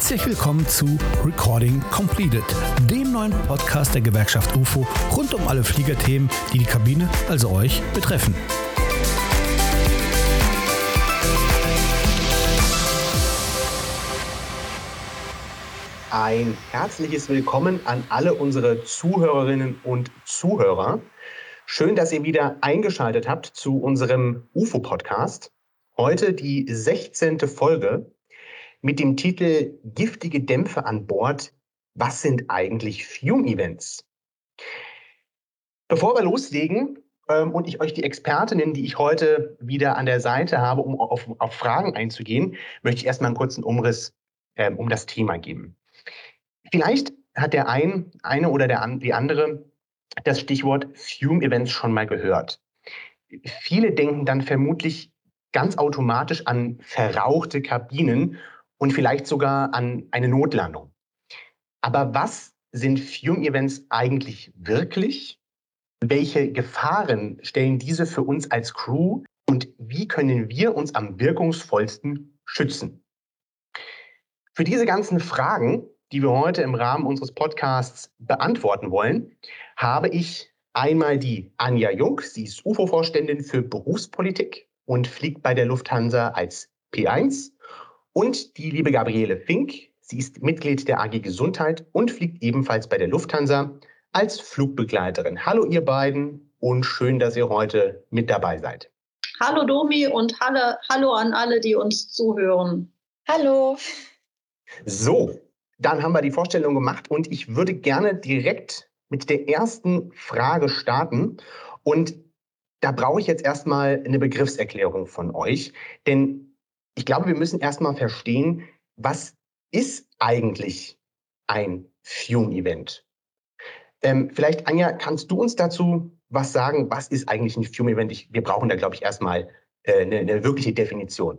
Herzlich willkommen zu Recording Completed, dem neuen Podcast der Gewerkschaft UFO rund um alle Fliegerthemen, die die Kabine, also euch, betreffen. Ein herzliches Willkommen an alle unsere Zuhörerinnen und Zuhörer. Schön, dass ihr wieder eingeschaltet habt zu unserem UFO-Podcast. Heute die 16. Folge mit dem Titel Giftige Dämpfe an Bord. Was sind eigentlich Fume-Events? Bevor wir loslegen ähm, und ich euch die Expertinnen, die ich heute wieder an der Seite habe, um auf, auf Fragen einzugehen, möchte ich erstmal einen kurzen Umriss ähm, um das Thema geben. Vielleicht hat der ein, eine oder der, die andere das Stichwort Fume-Events schon mal gehört. Viele denken dann vermutlich ganz automatisch an verrauchte Kabinen und vielleicht sogar an eine Notlandung. Aber was sind Fume-Events eigentlich wirklich? Welche Gefahren stellen diese für uns als Crew und wie können wir uns am wirkungsvollsten schützen? Für diese ganzen Fragen die wir heute im Rahmen unseres Podcasts beantworten wollen, habe ich einmal die Anja Jung. Sie ist UFO-Vorständin für Berufspolitik und fliegt bei der Lufthansa als P1. Und die liebe Gabriele Fink. Sie ist Mitglied der AG Gesundheit und fliegt ebenfalls bei der Lufthansa als Flugbegleiterin. Hallo ihr beiden und schön, dass ihr heute mit dabei seid. Hallo Domi und hallo, hallo an alle, die uns zuhören. Hallo. So, dann haben wir die Vorstellung gemacht und ich würde gerne direkt mit der ersten Frage starten. Und da brauche ich jetzt erstmal eine Begriffserklärung von euch, denn ich glaube, wir müssen erstmal verstehen, was ist eigentlich ein Fume-Event? Ähm, vielleicht, Anja, kannst du uns dazu was sagen? Was ist eigentlich ein Fume-Event? Wir brauchen da, glaube ich, erstmal äh, eine, eine wirkliche Definition.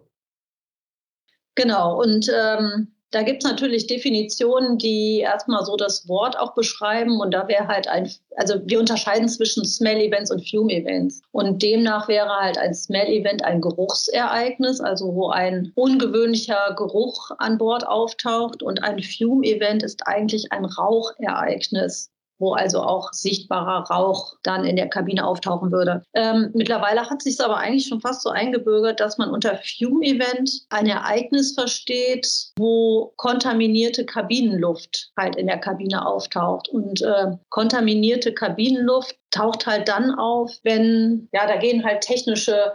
Genau, und ähm, da gibt es natürlich Definitionen, die erstmal so das Wort auch beschreiben. Und da wäre halt ein, also wir unterscheiden zwischen Smell-Events und Fume-Events. Und demnach wäre halt ein Smell-Event ein Geruchsereignis, also wo ein ungewöhnlicher Geruch an Bord auftaucht. Und ein Fume-Event ist eigentlich ein Rauchereignis wo also auch sichtbarer Rauch dann in der Kabine auftauchen würde. Ähm, mittlerweile hat sich es aber eigentlich schon fast so eingebürgert, dass man unter Fume-Event ein Ereignis versteht, wo kontaminierte Kabinenluft halt in der Kabine auftaucht. Und äh, kontaminierte Kabinenluft taucht halt dann auf, wenn, ja, da gehen halt technische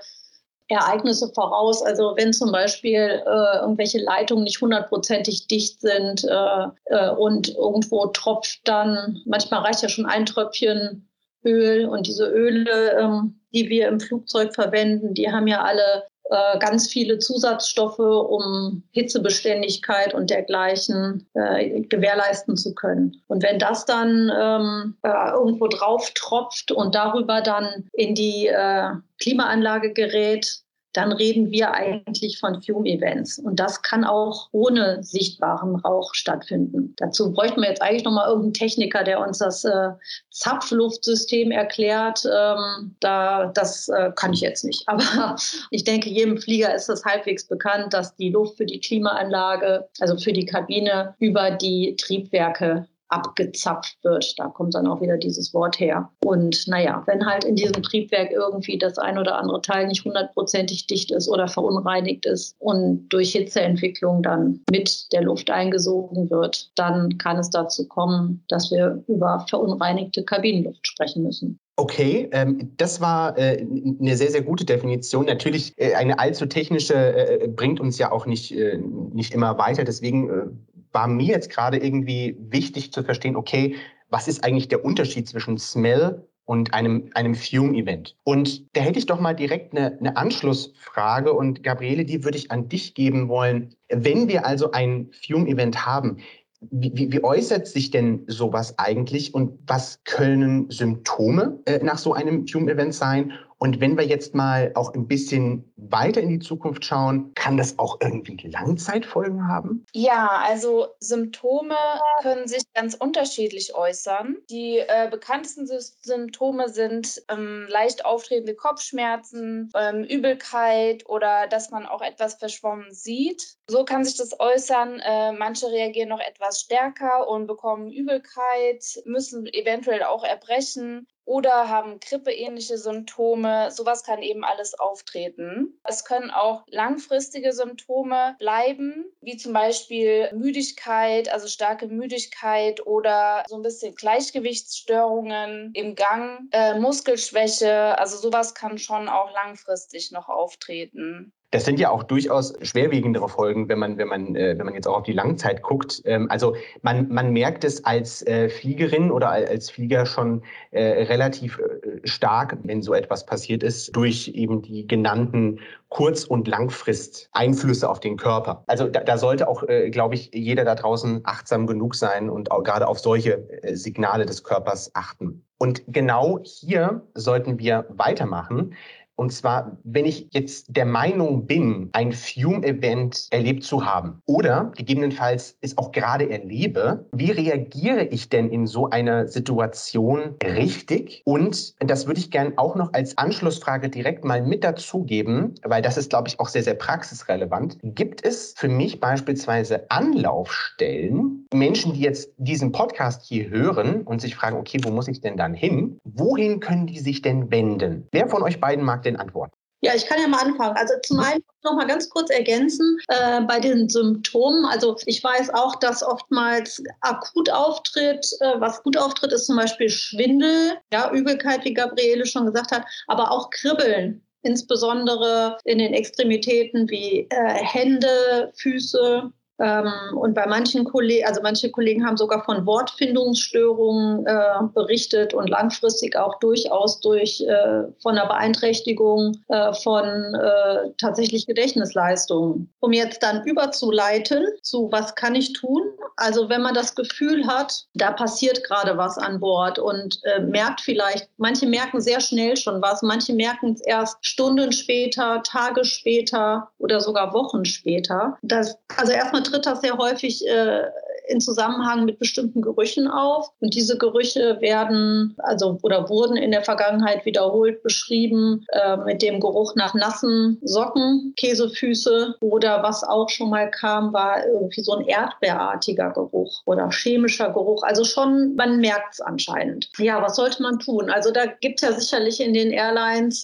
Ereignisse voraus. Also wenn zum Beispiel äh, irgendwelche Leitungen nicht hundertprozentig dicht sind äh, äh, und irgendwo tropft dann, manchmal reicht ja schon ein Tröpfchen Öl und diese Öle, ähm, die wir im Flugzeug verwenden, die haben ja alle äh, ganz viele Zusatzstoffe, um Hitzebeständigkeit und dergleichen äh, gewährleisten zu können. Und wenn das dann ähm, äh, irgendwo drauf tropft und darüber dann in die äh, Klimaanlage gerät, dann reden wir eigentlich von Fume-Events. Und das kann auch ohne sichtbaren Rauch stattfinden. Dazu bräuchten wir jetzt eigentlich nochmal irgendeinen Techniker, der uns das äh, Zapfluftsystem erklärt. Ähm, da, das äh, kann ich jetzt nicht. Aber ich denke, jedem Flieger ist es halbwegs bekannt, dass die Luft für die Klimaanlage, also für die Kabine, über die Triebwerke abgezapft wird. Da kommt dann auch wieder dieses Wort her. Und naja, wenn halt in diesem Triebwerk irgendwie das ein oder andere Teil nicht hundertprozentig dicht ist oder verunreinigt ist und durch Hitzeentwicklung dann mit der Luft eingesogen wird, dann kann es dazu kommen, dass wir über verunreinigte Kabinenluft sprechen müssen. Okay, ähm, das war äh, eine sehr, sehr gute Definition. Natürlich, äh, eine allzu technische äh, bringt uns ja auch nicht, äh, nicht immer weiter. Deswegen äh, war mir jetzt gerade irgendwie wichtig zu verstehen, okay, was ist eigentlich der Unterschied zwischen Smell und einem, einem Fume-Event? Und da hätte ich doch mal direkt eine, eine Anschlussfrage und Gabriele, die würde ich an dich geben wollen. Wenn wir also ein Fume-Event haben, wie, wie, wie, äußert sich denn sowas eigentlich und was können Symptome äh, nach so einem Fume-Event sein? Und wenn wir jetzt mal auch ein bisschen weiter in die Zukunft schauen, kann das auch irgendwie Langzeitfolgen haben? Ja, also Symptome können sich ganz unterschiedlich äußern. Die äh, bekanntesten Symptome sind ähm, leicht auftretende Kopfschmerzen, ähm, Übelkeit oder dass man auch etwas verschwommen sieht. So kann sich das äußern. Äh, manche reagieren noch etwas stärker und bekommen Übelkeit, müssen eventuell auch erbrechen oder haben grippeähnliche Symptome. Sowas kann eben alles auftreten. Es können auch langfristige Symptome bleiben, wie zum Beispiel Müdigkeit, also starke Müdigkeit oder so ein bisschen Gleichgewichtsstörungen im Gang, äh, Muskelschwäche. Also sowas kann schon auch langfristig noch auftreten. Das sind ja auch durchaus schwerwiegendere Folgen, wenn man, wenn man, äh, wenn man jetzt auch auf die Langzeit guckt. Ähm, also man, man merkt es als äh, Fliegerin oder als Flieger schon äh, relativ äh, stark, wenn so etwas passiert ist, durch eben die genannten Kurz- und Langfrist-Einflüsse auf den Körper. Also da, da sollte auch, äh, glaube ich, jeder da draußen achtsam genug sein und auch gerade auf solche äh, Signale des Körpers achten. Und genau hier sollten wir weitermachen. Und zwar, wenn ich jetzt der Meinung bin, ein Fume-Event erlebt zu haben oder gegebenenfalls es auch gerade erlebe, wie reagiere ich denn in so einer Situation richtig? Und das würde ich gerne auch noch als Anschlussfrage direkt mal mit dazugeben, weil das ist, glaube ich, auch sehr, sehr praxisrelevant. Gibt es für mich beispielsweise Anlaufstellen, Menschen, die jetzt diesen Podcast hier hören und sich fragen, okay, wo muss ich denn dann hin? Wohin können die sich denn wenden? Wer von euch beiden mag den antworten? Ja, ich kann ja mal anfangen. Also zum einen noch mal ganz kurz ergänzen äh, bei den Symptomen. Also ich weiß auch, dass oftmals akut auftritt. Äh, was gut auftritt, ist zum Beispiel Schwindel, ja, Übelkeit, wie Gabriele schon gesagt hat, aber auch Kribbeln insbesondere in den Extremitäten wie äh, Hände, Füße, ähm, und bei manchen Kollegen, also manche Kollegen haben sogar von Wortfindungsstörungen äh, berichtet und langfristig auch durchaus durch äh, von einer Beeinträchtigung äh, von äh, tatsächlich Gedächtnisleistungen. Um jetzt dann überzuleiten zu was kann ich tun? Also wenn man das Gefühl hat, da passiert gerade was an Bord und äh, merkt vielleicht, manche merken sehr schnell schon was, manche merken es erst Stunden später, Tage später oder sogar Wochen später. Das, also erstmal tritt das sehr häufig äh, in Zusammenhang mit bestimmten Gerüchen auf. Und diese Gerüche werden, also oder wurden in der Vergangenheit wiederholt beschrieben äh, mit dem Geruch nach nassen Socken, Käsefüße oder was auch schon mal kam, war irgendwie so ein erdbeerartiger Geruch oder chemischer Geruch. Also schon, man merkt es anscheinend. Ja, was sollte man tun? Also da gibt es ja sicherlich in den Airlines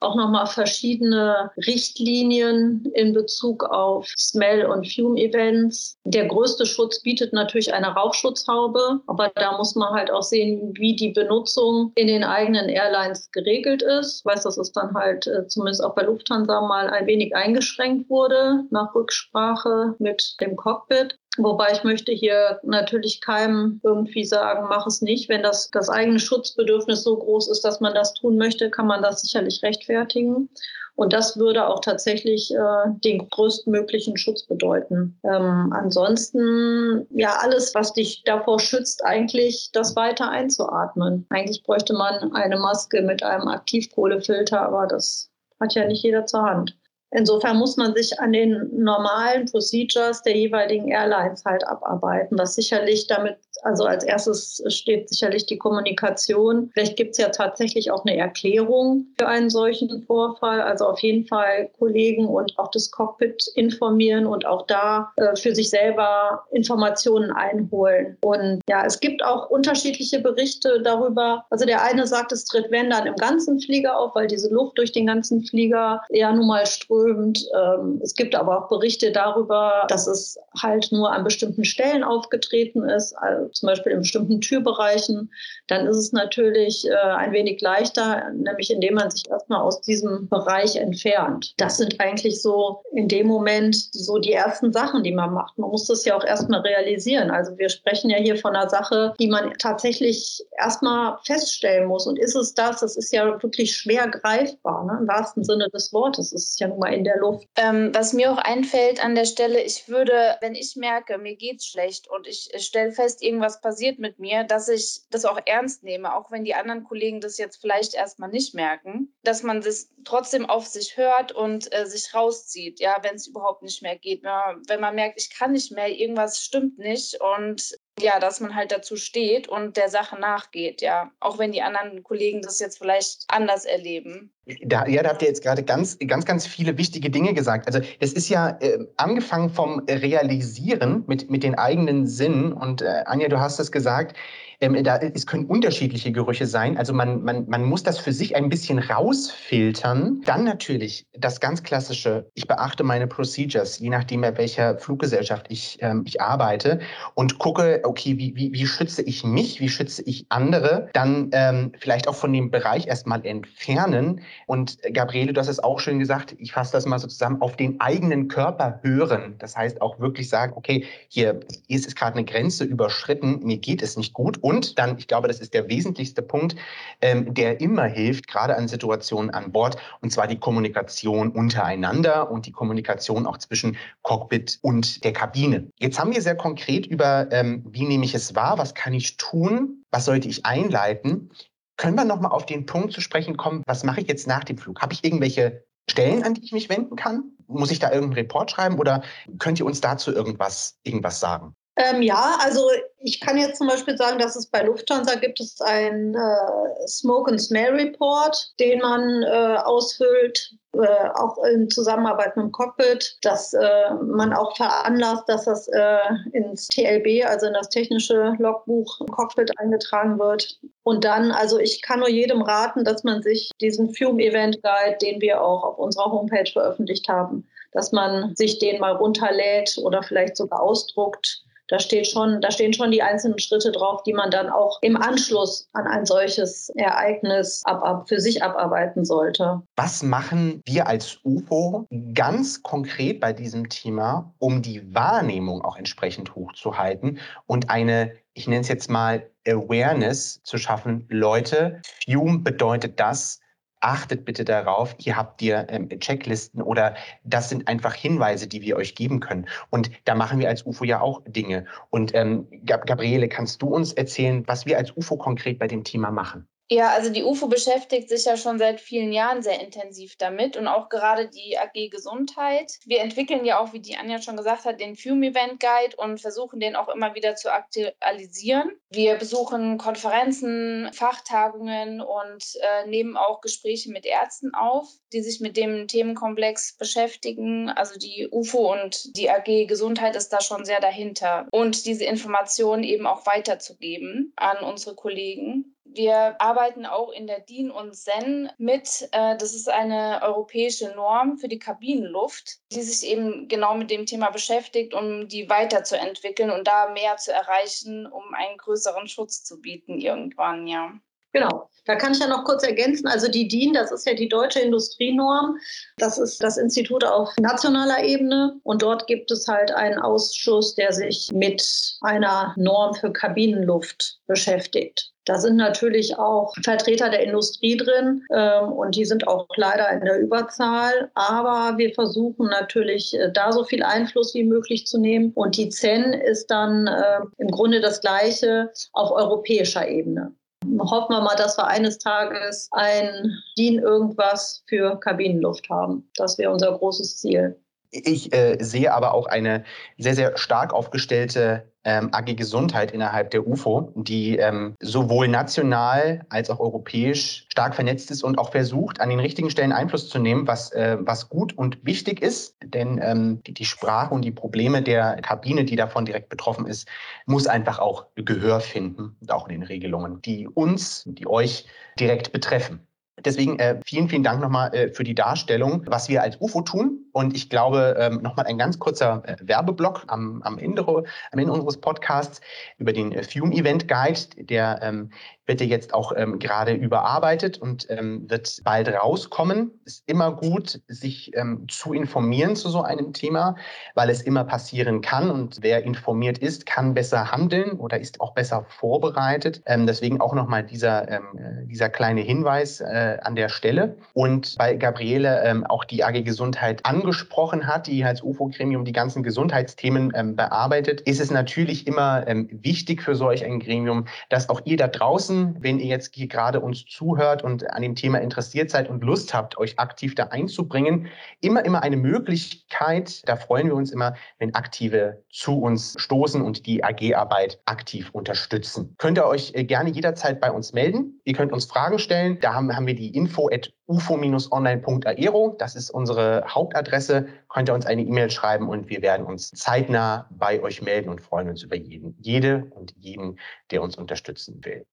auch nochmal verschiedene Richtlinien in Bezug auf Smell- und Fume-Events. Der größte Schutz bietet natürlich eine Rauchschutzhaube, aber da muss man halt auch sehen, wie die Benutzung in den eigenen Airlines geregelt ist. Ich weiß, dass es dann halt äh, zumindest auch bei Lufthansa mal ein wenig eingeschränkt wurde nach Rücksprache mit dem Cockpit. Wobei ich möchte hier natürlich keinem irgendwie sagen, mach es nicht. Wenn das, das eigene Schutzbedürfnis so groß ist, dass man das tun möchte, kann man das sicherlich rechtfertigen. Und das würde auch tatsächlich äh, den größtmöglichen Schutz bedeuten. Ähm, ansonsten, ja, alles, was dich davor schützt, eigentlich das weiter einzuatmen. Eigentlich bräuchte man eine Maske mit einem Aktivkohlefilter, aber das hat ja nicht jeder zur Hand. Insofern muss man sich an den normalen Procedures der jeweiligen Airlines halt abarbeiten, was sicherlich damit, also als erstes steht sicherlich die Kommunikation. Vielleicht gibt es ja tatsächlich auch eine Erklärung für einen solchen Vorfall. Also auf jeden Fall Kollegen und auch das Cockpit informieren und auch da äh, für sich selber Informationen einholen. Und ja, es gibt auch unterschiedliche Berichte darüber. Also der eine sagt, es tritt wenn dann im ganzen Flieger auf, weil diese Luft durch den ganzen Flieger ja nun mal strömt berühmt. Ähm, es gibt aber auch Berichte darüber, dass es halt nur an bestimmten Stellen aufgetreten ist, also zum Beispiel in bestimmten Türbereichen. Dann ist es natürlich äh, ein wenig leichter, nämlich indem man sich erstmal aus diesem Bereich entfernt. Das sind eigentlich so in dem Moment so die ersten Sachen, die man macht. Man muss das ja auch erstmal realisieren. Also wir sprechen ja hier von einer Sache, die man tatsächlich erstmal feststellen muss. Und ist es das? Das ist ja wirklich schwer greifbar, ne? im wahrsten Sinne des Wortes. Es ist ja nun mal in der Luft. Ähm, was mir auch einfällt an der Stelle, ich würde, wenn ich merke, mir geht's schlecht und ich stelle fest, irgendwas passiert mit mir, dass ich das auch ernst nehme, auch wenn die anderen Kollegen das jetzt vielleicht erstmal nicht merken, dass man das trotzdem auf sich hört und äh, sich rauszieht, ja, wenn es überhaupt nicht mehr geht. Wenn man, wenn man merkt, ich kann nicht mehr, irgendwas stimmt nicht und ja, dass man halt dazu steht und der Sache nachgeht, ja. Auch wenn die anderen Kollegen das jetzt vielleicht anders erleben. Da, ja, da habt ihr jetzt gerade ganz, ganz, ganz viele wichtige Dinge gesagt. Also das ist ja äh, angefangen vom Realisieren mit, mit den eigenen Sinnen. Und äh, Anja, du hast es gesagt, ähm, da, es können unterschiedliche Gerüche sein. Also man, man, man muss das für sich ein bisschen rausfiltern. Dann natürlich das ganz klassische, ich beachte meine Procedures, je nachdem, bei welcher Fluggesellschaft ich, ähm, ich arbeite und gucke, okay, wie, wie, wie schütze ich mich, wie schütze ich andere. Dann ähm, vielleicht auch von dem Bereich erstmal entfernen. Und Gabriele, du hast es auch schön gesagt, ich fasse das mal so zusammen, auf den eigenen Körper hören. Das heißt auch wirklich sagen, okay, hier, hier ist gerade eine Grenze überschritten, mir geht es nicht gut. Und dann, ich glaube, das ist der wesentlichste Punkt, ähm, der immer hilft, gerade an Situationen an Bord, und zwar die Kommunikation untereinander und die Kommunikation auch zwischen Cockpit und der Kabine. Jetzt haben wir sehr konkret über, ähm, wie nehme ich es wahr, was kann ich tun, was sollte ich einleiten. Können wir nochmal auf den Punkt zu sprechen kommen, was mache ich jetzt nach dem Flug? Habe ich irgendwelche Stellen, an die ich mich wenden kann? Muss ich da irgendeinen Report schreiben oder könnt ihr uns dazu irgendwas, irgendwas sagen? Ähm, ja, also ich kann jetzt zum Beispiel sagen, dass es bei Lufthansa gibt es einen äh, Smoke and Smell Report, den man äh, ausfüllt, äh, auch in Zusammenarbeit mit dem Cockpit, dass äh, man auch veranlasst, dass das äh, ins TLB, also in das technische Logbuch im Cockpit eingetragen wird. Und dann, also ich kann nur jedem raten, dass man sich diesen Fume Event Guide, den wir auch auf unserer Homepage veröffentlicht haben, dass man sich den mal runterlädt oder vielleicht sogar ausdruckt da steht schon, da stehen schon die einzelnen Schritte drauf, die man dann auch im Anschluss an ein solches Ereignis ab, ab, für sich abarbeiten sollte. Was machen wir als UFO ganz konkret bei diesem Thema, um die Wahrnehmung auch entsprechend hochzuhalten und eine ich nenne es jetzt mal Awareness zu schaffen. Leute, Fume bedeutet das, achtet bitte darauf, hier habt ihr ähm, Checklisten oder das sind einfach Hinweise, die wir euch geben können. Und da machen wir als UFO ja auch Dinge. Und ähm, Gabriele, kannst du uns erzählen, was wir als UFO konkret bei dem Thema machen? Ja, also die UFO beschäftigt sich ja schon seit vielen Jahren sehr intensiv damit und auch gerade die AG Gesundheit. Wir entwickeln ja auch, wie die Anja schon gesagt hat, den Fume Event Guide und versuchen den auch immer wieder zu aktualisieren. Wir besuchen Konferenzen, Fachtagungen und äh, nehmen auch Gespräche mit Ärzten auf, die sich mit dem Themenkomplex beschäftigen. Also die UFO und die AG Gesundheit ist da schon sehr dahinter und diese Informationen eben auch weiterzugeben an unsere Kollegen. Wir arbeiten auch in der DIN und SEN mit. Äh, das ist eine europäische Norm für die Kabinenluft, die sich eben genau mit dem Thema beschäftigt, um die weiterzuentwickeln und da mehr zu erreichen, um einen größeren Schutz zu bieten irgendwann, ja. Genau, da kann ich ja noch kurz ergänzen. Also die DIN, das ist ja die deutsche Industrienorm. Das ist das Institut auf nationaler Ebene. Und dort gibt es halt einen Ausschuss, der sich mit einer Norm für Kabinenluft beschäftigt. Da sind natürlich auch Vertreter der Industrie drin ähm, und die sind auch leider in der Überzahl. Aber wir versuchen natürlich äh, da so viel Einfluss wie möglich zu nehmen. Und die ZEN ist dann äh, im Grunde das Gleiche auf europäischer Ebene. Hoffen wir mal, dass wir eines Tages ein DIN irgendwas für Kabinenluft haben. Das wäre unser großes Ziel. Ich äh, sehe aber auch eine sehr, sehr stark aufgestellte ähm, AG Gesundheit innerhalb der UFO, die ähm, sowohl national als auch europäisch stark vernetzt ist und auch versucht, an den richtigen Stellen Einfluss zu nehmen, was, äh, was gut und wichtig ist. Denn ähm, die, die Sprache und die Probleme der Kabine, die davon direkt betroffen ist, muss einfach auch Gehör finden, und auch in den Regelungen, die uns, die euch direkt betreffen. Deswegen äh, vielen, vielen Dank nochmal äh, für die Darstellung, was wir als UFO tun Und ich glaube, ähm, nochmal ein ganz kurzer äh, Werbeblock am, am, Ende, am Ende unseres Podcasts über den äh, Fume Event Guide. Der ähm, wird ja jetzt auch ähm, gerade überarbeitet und ähm, wird bald rauskommen. Ist immer gut, sich ähm, zu informieren zu so einem Thema, weil es immer passieren kann. Und wer informiert ist, kann besser handeln oder ist auch besser vorbereitet. Ähm, deswegen auch nochmal dieser, äh, dieser kleine Hinweis äh, an der Stelle. Und bei Gabriele auch die AG Gesundheit an angesprochen hat, die als UFO-Gremium die ganzen Gesundheitsthemen ähm, bearbeitet, ist es natürlich immer ähm, wichtig für solch ein Gremium, dass auch ihr da draußen, wenn ihr jetzt hier gerade uns zuhört und an dem Thema interessiert seid und Lust habt, euch aktiv da einzubringen, immer, immer eine Möglichkeit, da freuen wir uns immer, wenn Aktive zu uns stoßen und die AG-Arbeit aktiv unterstützen. Könnt ihr euch äh, gerne jederzeit bei uns melden. Ihr könnt uns Fragen stellen. Da haben, haben wir die info at ufo-online.aero. Das ist unsere Hauptadresse. Könnt ihr uns eine E-Mail schreiben und wir werden uns zeitnah bei euch melden und freuen uns über jeden, jede und jeden, der uns unterstützen will.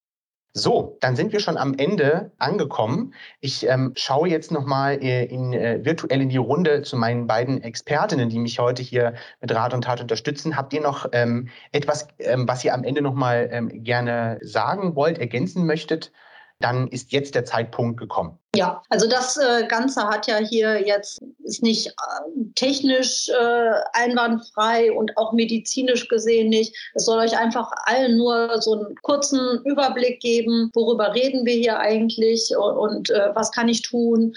So, dann sind wir schon am Ende angekommen. Ich ähm, schaue jetzt nochmal äh, in, äh, virtuell in die Runde zu meinen beiden Expertinnen, die mich heute hier mit Rat und Tat unterstützen. Habt ihr noch ähm, etwas, ähm, was ihr am Ende nochmal ähm, gerne sagen wollt, ergänzen möchtet? Dann ist jetzt der Zeitpunkt gekommen. Ja, also das äh, Ganze hat ja hier jetzt, ist nicht äh, technisch äh, einwandfrei und auch medizinisch gesehen nicht. Es soll euch einfach allen nur so einen kurzen Überblick geben, worüber reden wir hier eigentlich und, was kann ich tun.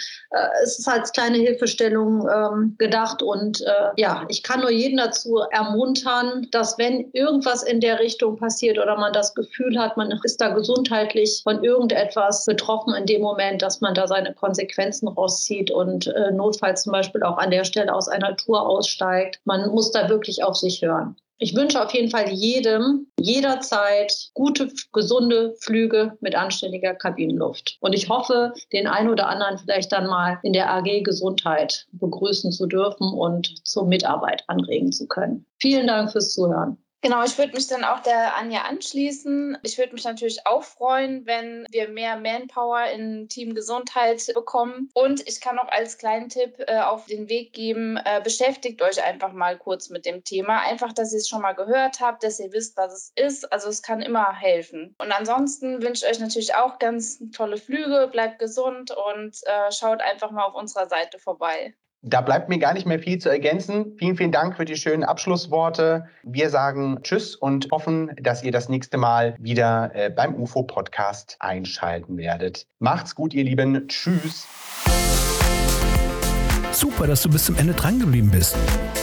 Es ist als kleine Hilfestellung ähm, gedacht und ja, ich kann nur jeden dazu ermuntern, dass wenn irgendwas in der Richtung passiert oder man das Gefühl hat, man ist da gesundheitlich von irgendetwas betroffen in dem Moment, dass man da seine Konsequenzen rauszieht und äh, notfalls zum Beispiel auch an der Stelle aus einer Tour aussteigt. Man muss da wirklich auf sich hören. Ich wünsche auf jeden Fall jedem jederzeit gute, gesunde Flüge mit anständiger Kabinenluft. Und ich hoffe, den einen oder anderen vielleicht dann mal in der AG Gesundheit begrüßen zu dürfen und zur Mitarbeit anregen zu können. Vielen Dank fürs Zuhören. Genau, ich würde mich dann auch der Anja anschließen. Ich würde mich natürlich auch freuen, wenn wir mehr Manpower in Team Gesundheit bekommen. Und ich kann auch als kleinen Tipp äh, auf den Weg geben, äh, beschäftigt euch einfach mal kurz mit dem Thema. Einfach, dass ihr es schon mal gehört habt, dass ihr wisst, was es ist. Also es kann immer helfen. Und ansonsten wünsche ich euch natürlich auch ganz tolle Flüge, bleibt gesund und äh, schaut einfach mal auf unserer Seite vorbei. Da bleibt mir gar nicht mehr viel zu ergänzen. Vielen, vielen Dank für die schönen Abschlussworte. Wir sagen Tschüss und hoffen, dass ihr das nächste Mal wieder äh, beim UFO-Podcast einschalten werdet. Macht's gut, ihr Lieben. Tschüss. Super, dass du bis zum Ende drangeblieben bist.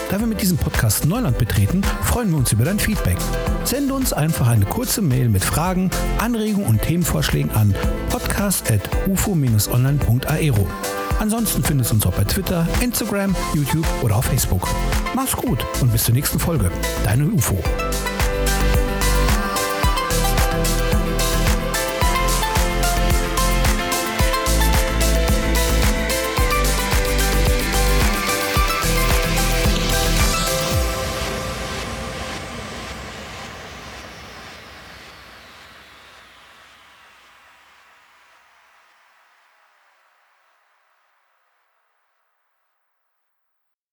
Da wir mit diesem Podcast Neuland betreten, freuen wir uns über dein Feedback. Sende uns einfach eine kurze Mail mit Fragen, Anregungen und Themenvorschlägen an podcast.ufo-online.aero. Ansonsten findest du uns auch bei Twitter, Instagram, YouTube oder auf Facebook. Mach's gut und bis zur nächsten Folge. Deine UFO.